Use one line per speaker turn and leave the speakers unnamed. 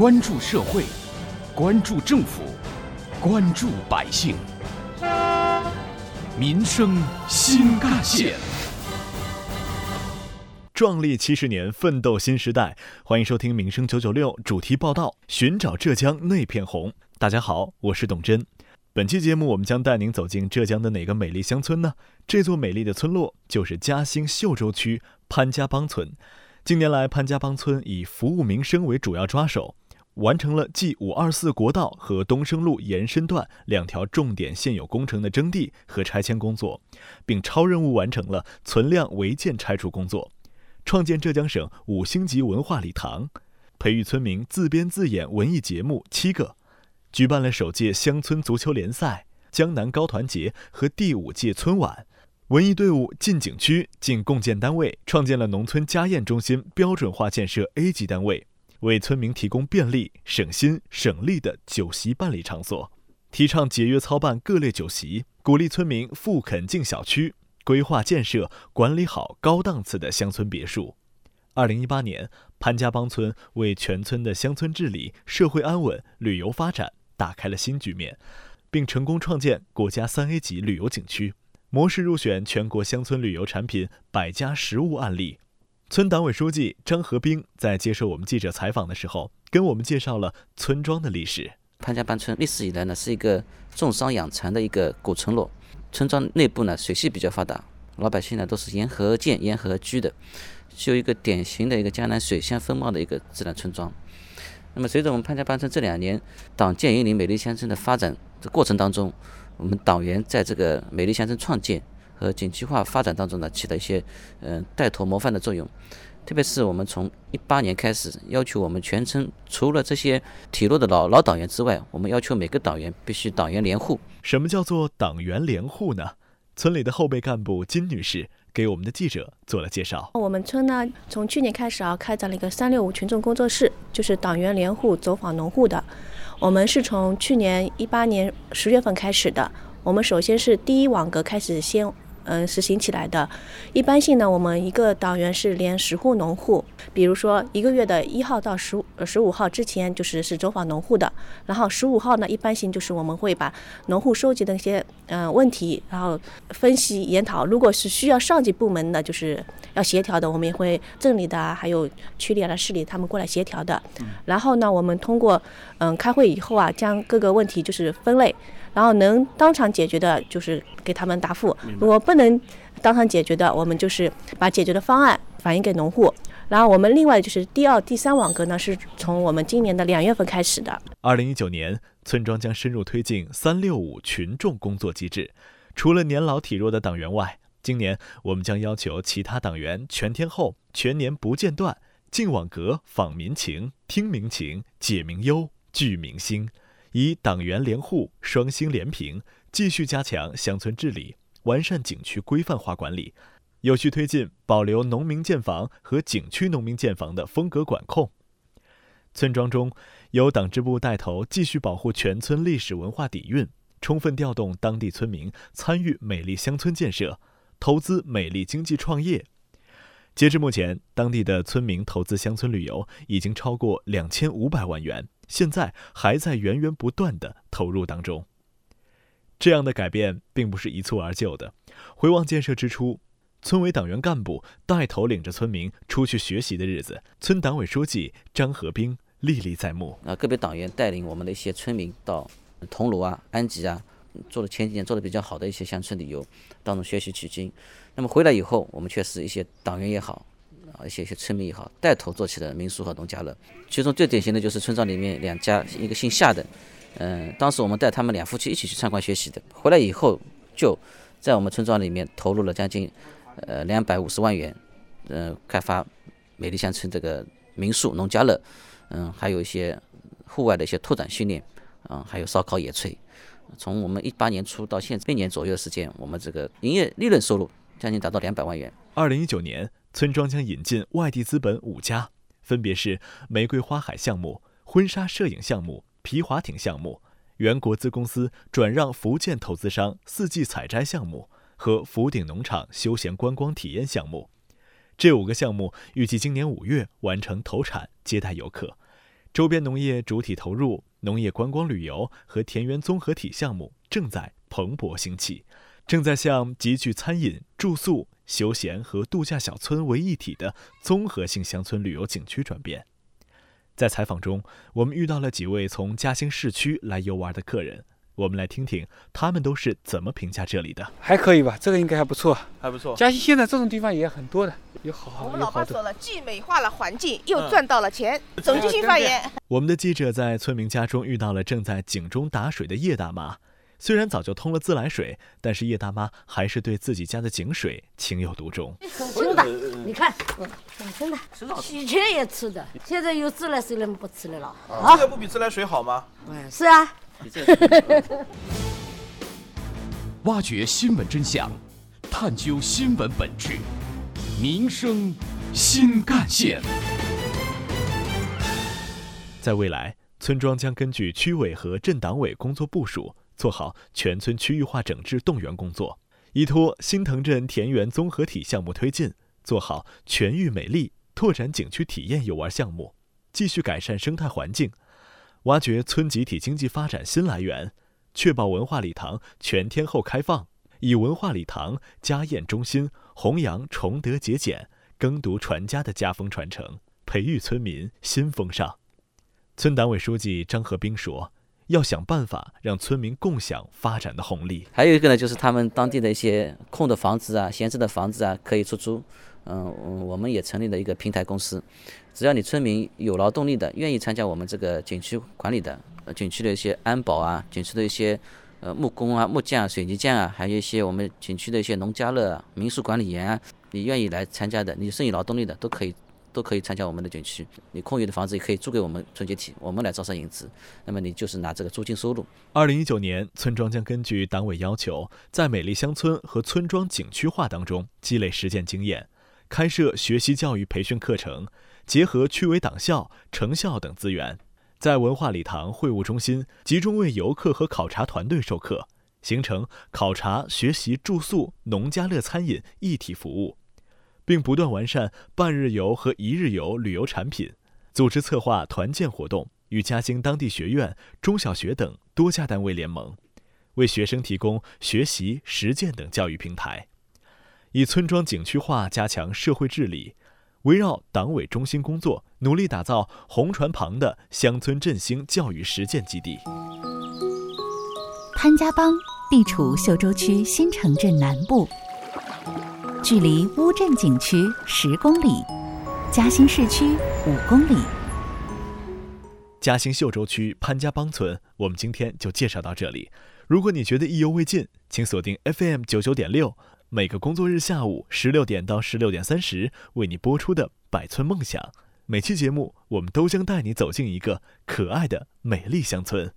关注社会，关注政府，关注百姓，民生新干线。
壮丽七十年，奋斗新时代。欢迎收听《民生九九六》主题报道，寻找浙江那片红。大家好，我是董真。本期节目，我们将带您走进浙江的哪个美丽乡村呢？这座美丽的村落就是嘉兴秀洲区潘家浜村。近年来，潘家浜村以服务民生为主要抓手，完成了继五二四国道和东升路延伸段两条重点现有工程的征地和拆迁工作，并超任务完成了存量违建拆除工作，创建浙江省五星级文化礼堂，培育村民自编自演文艺节目七个。举办了首届乡村足球联赛、江南高团节和第五届村晚，文艺队伍进景区、进共建单位，创建了农村家宴中心标准化建设 A 级单位，为村民提供便利、省心、省力的酒席办理场所，提倡节约操办各类酒席，鼓励村民富垦进小区，规划建设管理好高档次的乡村别墅。二零一八年，潘家浜村为全村的乡村治理、社会安稳、旅游发展。打开了新局面，并成功创建国家三 A 级旅游景区，模式入选全国乡村旅游产品百家实物案例。村党委书记张和兵在接受我们记者采访的时候，跟我们介绍了村庄的历史。
潘家班村历史以来呢，是一个种桑养蚕的一个古村落。村庄内部呢，水系比较发达，老百姓呢都是沿河建、沿河居的，是有一个典型的一个江南水乡风貌的一个自然村庄。那么，随着我们潘家班村这两年党建引领美丽乡村的发展的过程当中，我们党员在这个美丽乡村创建和景区化发展当中呢，起了一些嗯带头模范的作用。特别是我们从一八年开始，要求我们全村除了这些体弱的老老党员之外，我们要求每个党员必须党员联户。
什么叫做党员联户呢？村里的后备干部金女士。给我们的记者做了介绍。
我们村呢，从去年开始啊，开展了一个“三六五”群众工作室，就是党员联户走访农户的。我们是从去年一八年十月份开始的。我们首先是第一网格开始先。嗯，实行起来的。一般性呢，我们一个党员是连十户农户，比如说一个月的一号到十五十五号之前，就是是走访农户的。然后十五号呢，一般性就是我们会把农户收集的那些嗯问题，然后分析研讨。如果是需要上级部门的，就是要协调的，我们也会镇里的还有区里的市里他们过来协调的。然后呢，我们通过嗯开会以后啊，将各个问题就是分类。然后能当场解决的，就是给他们答复；如果不能当场解决的，我们就是把解决的方案反映给农户。然后我们另外就是第二、第三网格呢，是从我们今年的两月份开始的。
二零一九年，村庄将深入推进“三六五”群众工作机制。除了年老体弱的党员外，今年我们将要求其他党员全天候、全年不间断进网格访民情、听民情、解民忧、聚民心。以党员联户、双星联评，继续加强乡村治理，完善景区规范化管理，有序推进保留农民建房和景区农民建房的风格管控。村庄中由党支部带头，继续保护全村历史文化底蕴，充分调动当地村民参与美丽乡村建设，投资美丽经济创业。截至目前，当地的村民投资乡村旅游已经超过两千五百万元。现在还在源源不断的投入当中。这样的改变并不是一蹴而就的。回望建设之初，村委党员干部带头领着村民出去学习的日子，村党委书记张和兵历历在目。
啊，个别党员带领我们的一些村民到桐庐啊、安吉啊，做了前几年做的比较好的一些乡村旅游当中学习取经。那么回来以后，我们确实一些党员也好。一些一些村民也好，带头做起了民宿和农家乐。其中最典型的就是村庄里面两家，一个姓夏的，嗯，当时我们带他们两夫妻一起去参观学习的。回来以后，就在我们村庄里面投入了将近呃两百五十万元，嗯，开发美丽乡村这个民宿、农家乐，嗯，还有一些户外的一些拓展训练，啊，还有烧烤、野炊。从我们一八年初到现在一年左右的时间，我们这个营业利润收入将近达到两百万元。
二零一九年。村庄将引进外地资本五家，分别是玫瑰花海项目、婚纱摄影项目、皮划艇项目，原国资公司转让福建投资商四季采摘项目和福鼎农场休闲观光体验项目。这五个项目预计今年五月完成投产，接待游客。周边农业主体投入、农业观光旅游和田园综合体项目正在蓬勃兴起，正在向集聚餐饮、住宿、休闲和度假小村为一体的综合性乡村旅游景区转变。在采访中，我们遇到了几位从嘉兴市区来游玩的客人，我们来听听他们都是怎么评价这里的。
还可以吧，这个应该还不错。
还不错。
嘉兴现在这种地方也很多的，有好好
我们。老话说了，既美化了环境，又赚到了钱。总结性发言。
我们的记者在村民家中遇到了正在井中打水的叶大妈。虽然早就通了自来水，但是叶大妈还是对自己家的井水情有独钟。
很真的，你看，很真的，以前也吃的，现在有自来水了，不吃的了。啊，
这个不比自来水好吗？
嗯，是啊。
挖掘新闻真相，探究新闻本质，民生新干线。
在未来，村庄将根据区委和镇党委工作部署，做好全村区域化整治动员工作，依托新腾镇田园综合体项目推进，做好全域美丽，拓展景区体验游玩项目，继续改善生态环境，挖掘村集体经济发展新来源，确保文化礼堂全天候开放，以文化礼堂、家宴中心弘扬崇德节俭、耕读传家的家风传承，培育村民新风尚。村党委书记张和兵说：“要想办法让村民共享发展的红利。
还有一个呢，就是他们当地的一些空的房子啊、闲置的房子啊，可以出租。嗯，我们也成立了一个平台公司，只要你村民有劳动力的，愿意参加我们这个景区管理的，景区的一些安保啊，景区的一些呃木工啊、木匠、水泥匠啊，还有一些我们景区的一些农家乐、民宿管理员啊，你愿意来参加的，你是有劳动力的，都可以。”都可以参加我们的景区，你空余的房子也可以租给我们村集体，我们来招商引资，那么你就是拿这个租金收入。
二零一九年，村庄将根据党委要求，在美丽乡村和村庄景区化当中积累实践经验，开设学习教育培训课程，结合区委党校、城校等资源，在文化礼堂会务中心集中为游客和考察团队授课，形成考察、学习、住宿、农家乐、餐饮一体服务。并不断完善半日游和一日游旅游产品，组织策划团建活动，与嘉兴当地学院、中小学等多家单位联盟，为学生提供学习、实践等教育平台，以村庄景区化加强社会治理，围绕党委中心工作，努力打造红船旁的乡村振兴教育实践基地。
潘家浜地处秀洲区新城镇南部。距离乌镇景区十公里，嘉兴市区五公里。
嘉兴秀洲区潘家浜村，我们今天就介绍到这里。如果你觉得意犹未尽，请锁定 FM 九九点六，每个工作日下午十六点到十六点三十为你播出的《百村梦想》。每期节目，我们都将带你走进一个可爱的美丽乡村。